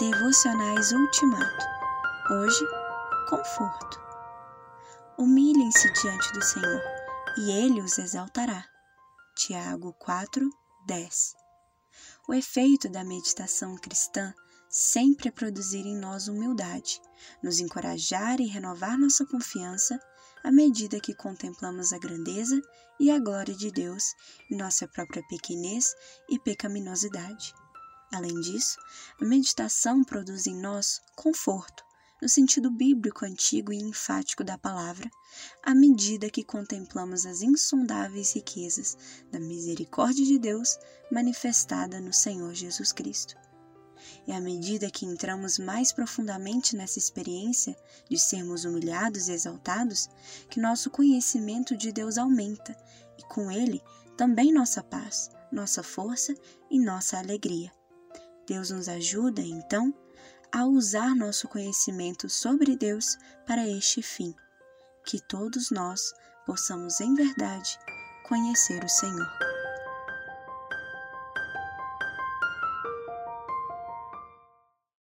Devocionais Ultimato. Hoje, conforto. Humilhem-se diante do Senhor, e Ele os exaltará. Tiago 4, 10. O efeito da meditação cristã sempre é produzir em nós humildade, nos encorajar e renovar nossa confiança à medida que contemplamos a grandeza e a glória de Deus em nossa própria pequenez e pecaminosidade. Além disso, a meditação produz em nós conforto, no sentido bíblico antigo e enfático da palavra, à medida que contemplamos as insondáveis riquezas da misericórdia de Deus manifestada no Senhor Jesus Cristo. E à medida que entramos mais profundamente nessa experiência de sermos humilhados e exaltados, que nosso conhecimento de Deus aumenta e com ele também nossa paz, nossa força e nossa alegria. Deus nos ajuda, então, a usar nosso conhecimento sobre Deus para este fim, que todos nós possamos em verdade conhecer o Senhor.